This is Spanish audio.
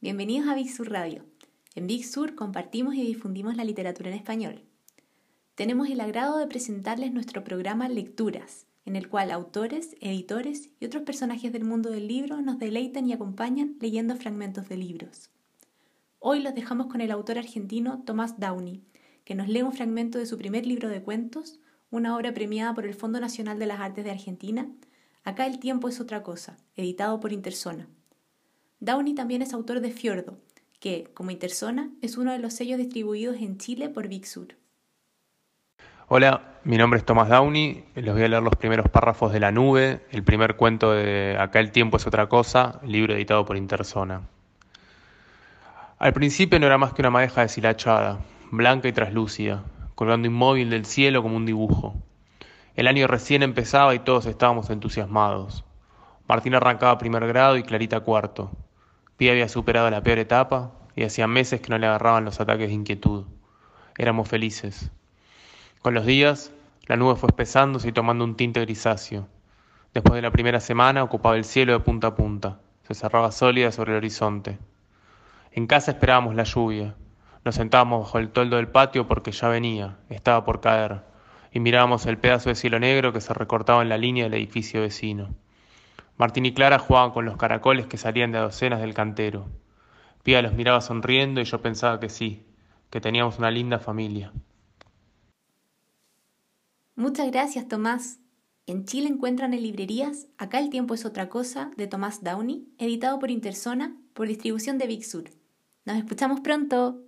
bienvenidos a Big Sur Radio. En Big Sur compartimos y difundimos la literatura en español. Tenemos el agrado de presentarles nuestro programa Lecturas, en el cual autores, editores y otros personajes del mundo del libro nos deleitan y acompañan leyendo fragmentos de libros. Hoy los dejamos con el autor argentino Tomás Downey, que nos lee un fragmento de su primer libro de cuentos, una obra premiada por el Fondo Nacional de las Artes de Argentina, Acá el tiempo es otra cosa, editado por Interzona. Downey también es autor de Fiordo, que, como Interzona, es uno de los sellos distribuidos en Chile por Big Sur. Hola, mi nombre es Tomás Downey, les voy a leer los primeros párrafos de La Nube, el primer cuento de Acá el tiempo es otra cosa, libro editado por Interzona. Al principio no era más que una madeja deshilachada, blanca y traslúcida, colgando inmóvil del cielo como un dibujo. El año recién empezaba y todos estábamos entusiasmados. Martín arrancaba primer grado y Clarita cuarto. Había superado la peor etapa y hacía meses que no le agarraban los ataques de inquietud. Éramos felices. Con los días, la nube fue espesándose y tomando un tinte grisáceo. Después de la primera semana ocupaba el cielo de punta a punta. Se cerraba sólida sobre el horizonte. En casa esperábamos la lluvia. Nos sentábamos bajo el toldo del patio porque ya venía, estaba por caer y mirábamos el pedazo de cielo negro que se recortaba en la línea del edificio vecino. Martín y Clara jugaban con los caracoles que salían de docenas del cantero. Pía los miraba sonriendo y yo pensaba que sí, que teníamos una linda familia. Muchas gracias, Tomás. En Chile encuentran en librerías Acá el tiempo es otra cosa de Tomás Downey, editado por Interzona por distribución de Big. Nos escuchamos pronto.